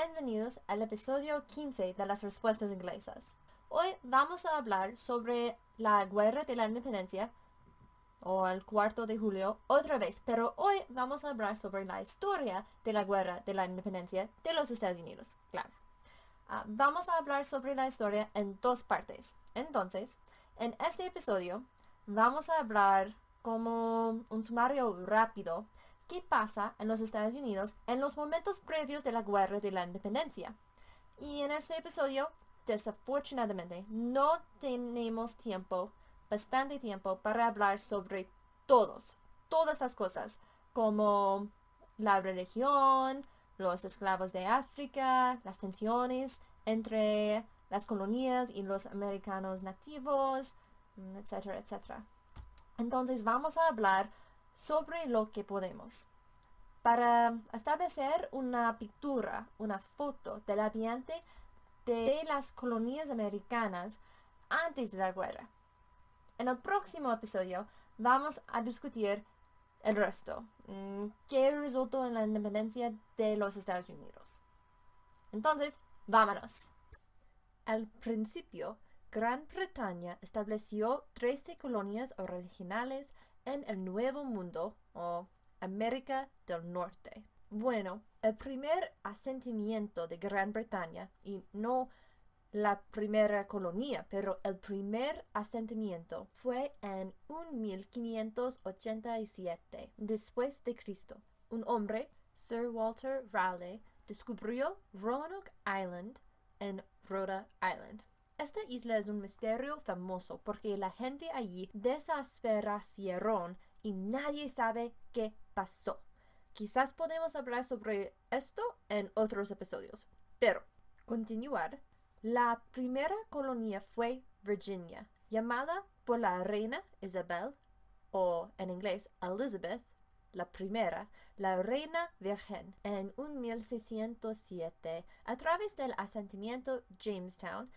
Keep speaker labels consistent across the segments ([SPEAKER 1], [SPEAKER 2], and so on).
[SPEAKER 1] bienvenidos al episodio 15 de las respuestas inglesas. Hoy vamos a hablar sobre la guerra de la independencia o el cuarto de julio otra vez, pero hoy vamos a hablar sobre la historia de la guerra de la independencia de los Estados Unidos, claro. Ah, vamos a hablar sobre la historia en dos partes. Entonces, en este episodio vamos a hablar como un sumario rápido qué pasa en los Estados Unidos en los momentos previos de la guerra de la independencia. Y en este episodio, desafortunadamente, no tenemos tiempo bastante tiempo para hablar sobre todos, todas las cosas, como la religión, los esclavos de África, las tensiones entre las colonias y los americanos nativos, mm, etcétera, etcétera. Entonces vamos a hablar sobre lo que podemos. Para establecer una pintura, una foto del ambiente de las colonias americanas antes de la guerra. En el próximo episodio vamos a discutir el resto, mm, qué resultó en la independencia de los Estados Unidos. Entonces, vámonos. Al principio, Gran Bretaña estableció 13 colonias originales en el Nuevo Mundo o América del Norte. Bueno, el primer asentimiento de Gran Bretaña, y no la primera colonia, pero el primer asentamiento fue en 1587 después de Cristo. Un hombre, Sir Walter Raleigh, descubrió Roanoke Island en Rhode Island. Esta isla es un misterio famoso porque la gente allí desesperación y nadie sabe qué pasó. Quizás podemos hablar sobre esto en otros episodios. Pero, continuar, la primera colonia fue Virginia, llamada por la reina Isabel, o en inglés Elizabeth, la primera, la reina virgen, en 1607 a través del asentamiento Jamestown,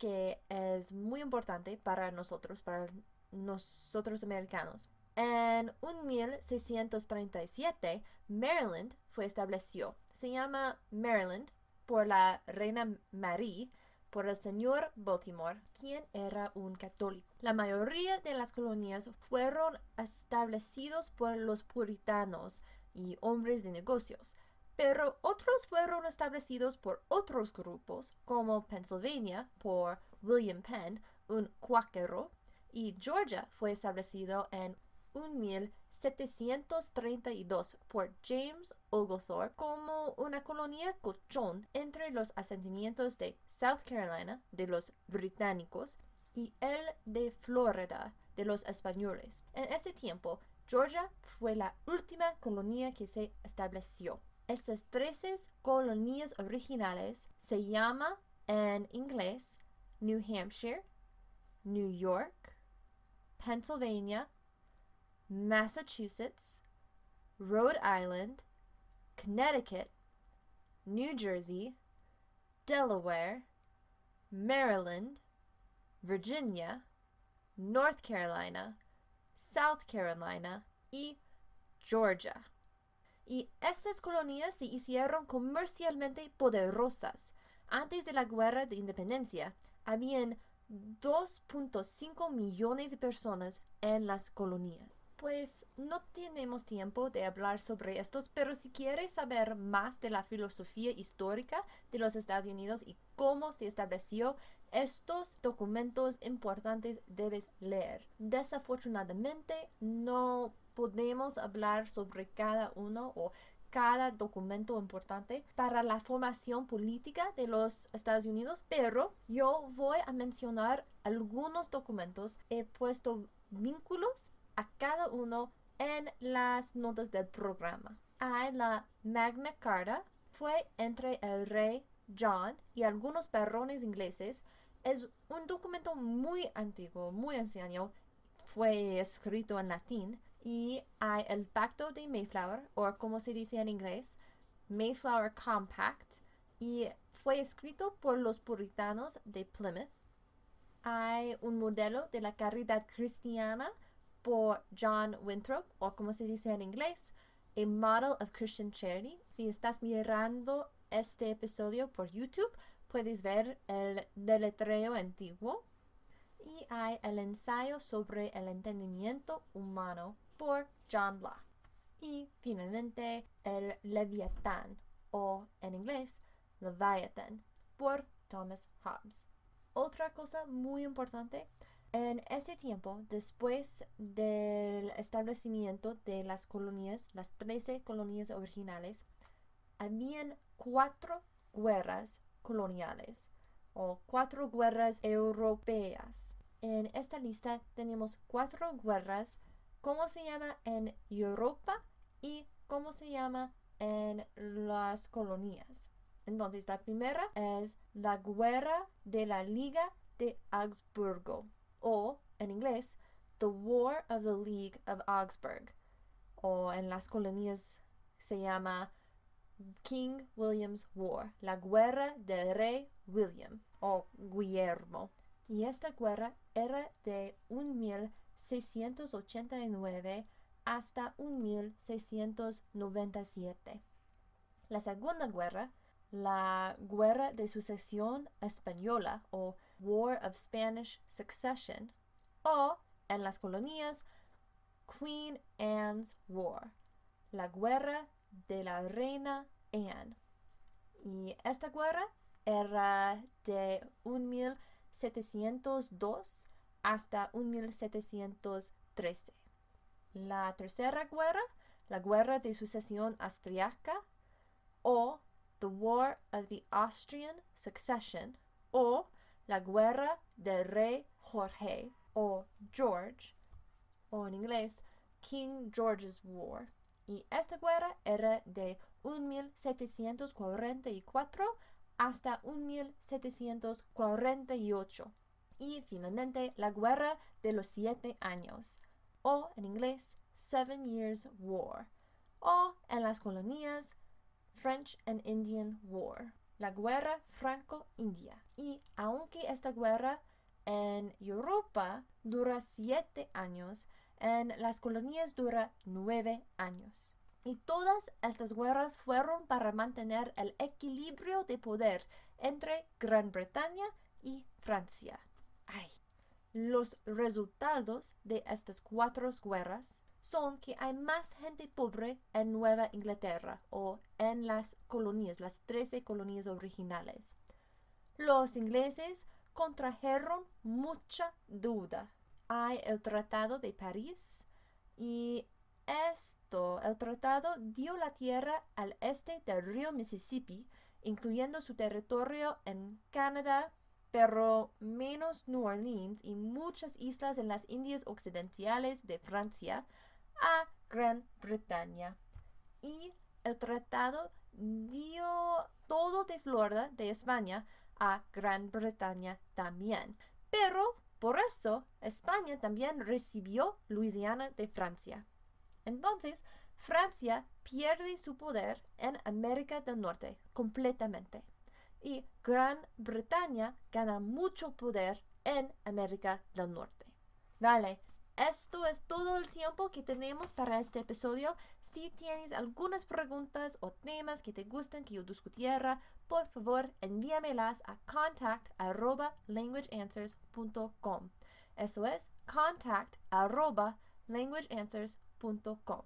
[SPEAKER 1] que es muy importante para nosotros, para nosotros americanos. En 1637, Maryland fue establecido. Se llama Maryland por la reina Marie por el señor Baltimore, quien era un católico. La mayoría de las colonias fueron establecidos por los puritanos y hombres de negocios, pero otros fueron establecidos por otros grupos, como Pennsylvania por William Penn, un cuáquero, y Georgia fue establecido en 1732 por James Oglethorpe como una colonia colchón entre los asentamientos de South Carolina de los británicos y el de Florida de los españoles. En ese tiempo, Georgia fue la última colonia que se estableció. Estas 13 colonias originales se llama en inglés New Hampshire, New York, Pennsylvania, Massachusetts, Rhode Island, Connecticut, New Jersey, Delaware, Maryland, Virginia, North Carolina, South Carolina y Georgia. Y estas colonias se hicieron comercialmente poderosas. Antes de la guerra de independencia, habían 2.5 millones de personas en las colonias. Pues no tenemos tiempo de hablar sobre estos, pero si quieres saber más de la filosofía histórica de los Estados Unidos y cómo se estableció estos documentos importantes debes leer. Desafortunadamente no podemos hablar sobre cada uno o cada documento importante para la formación política de los Estados Unidos, pero yo voy a mencionar algunos documentos. He puesto vínculos a cada uno en las notas del programa. Hay la Magna Carta, fue entre el rey John y algunos perrones ingleses. Es un documento muy antiguo, muy anciano. Fue escrito en latín. Y hay el Pacto de Mayflower, o como se dice en inglés, Mayflower Compact. Y fue escrito por los puritanos de Plymouth. Hay un modelo de la caridad cristiana por John Winthrop, o como se dice en inglés, A Model of Christian Charity. Si estás mirando este episodio por YouTube, puedes ver el deletreo antiguo y hay el ensayo sobre el entendimiento humano por John Locke. Y finalmente el Leviatán o en inglés Leviathan por Thomas Hobbes. Otra cosa muy importante, en este tiempo, después del establecimiento de las colonias, las 13 colonias originales, habían cuatro guerras coloniales o cuatro guerras europeas. En esta lista tenemos cuatro guerras, cómo se llama en Europa y cómo se llama en las colonias. Entonces, la primera es la guerra de la Liga de Augsburgo o en inglés The War of the League of Augsburg o en las colonias se llama King William's War, la guerra del rey William o Guillermo. Y esta guerra era de 1689 hasta 1697. La segunda guerra, la Guerra de Sucesión Española o War of Spanish Succession, o en las colonias Queen Anne's War, la Guerra de la Reina Anne. Y esta guerra era de 1702 hasta 1713. La tercera guerra, la Guerra de Sucesión Austriaca, o The War of the Austrian Succession, o la Guerra del Rey Jorge, o George, o en inglés King George's War. Y esta guerra era de 1744 hasta 1748. Y finalmente la Guerra de los Siete Años, o en inglés Seven Years War, o en las colonias French and Indian War, la guerra franco-india. Y aunque esta guerra en Europa dura siete años, en las colonias dura nueve años. Y todas estas guerras fueron para mantener el equilibrio de poder entre Gran Bretaña y Francia. Los resultados de estas cuatro guerras son que hay más gente pobre en Nueva Inglaterra o en las colonias, las 13 colonias originales. Los ingleses contrajeron mucha duda. Hay el Tratado de París y esto, el tratado dio la tierra al este del río Mississippi, incluyendo su territorio en Canadá, pero menos New Orleans y muchas islas en las Indias Occidentales de Francia, a Gran Bretaña. Y el tratado dio todo de Florida, de España, a Gran Bretaña también. Pero por eso España también recibió Luisiana de Francia. Entonces, Francia pierde su poder en América del Norte completamente. Y Gran Bretaña gana mucho poder en América del Norte. Vale, esto es todo el tiempo que tenemos para este episodio. Si tienes algunas preguntas o temas que te gusten que yo discutiera, por favor envíamelas a contact@languageanswers.com. Eso es contact@languageanswers.com.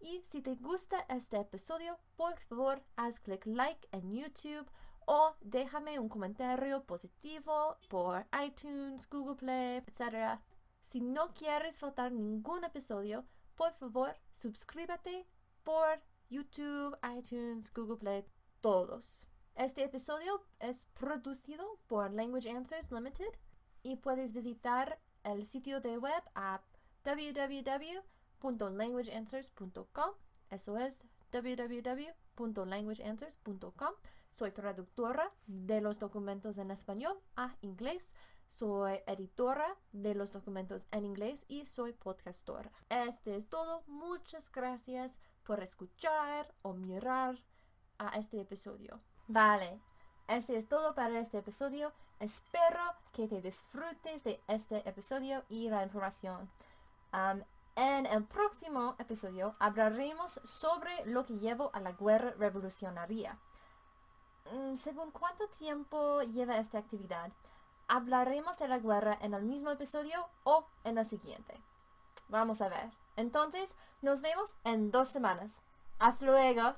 [SPEAKER 1] Y si te gusta este episodio, por favor haz clic like en YouTube o déjame un comentario positivo por iTunes, Google Play, etc. Si no quieres faltar ningún episodio, por favor, suscríbete por YouTube, iTunes, Google Play, todos. Este episodio es producido por Language Answers Limited y puedes visitar el sitio de web a www.languageanswers.com. Eso es www.languageanswers.com. Soy traductora de los documentos en español a inglés. Soy editora de los documentos en inglés y soy podcastora. Este es todo. Muchas gracias por escuchar o mirar a este episodio. Vale, este es todo para este episodio. Espero que te disfrutes de este episodio y la información. en el próximo episodio hablaremos sobre lo que llevó a la guerra revolucionaria. Mm, según cuánto tiempo lleva esta actividad, hablaremos de la guerra en el mismo episodio o en el siguiente. Vamos a ver. Entonces, nos vemos en dos semanas. Hasta luego.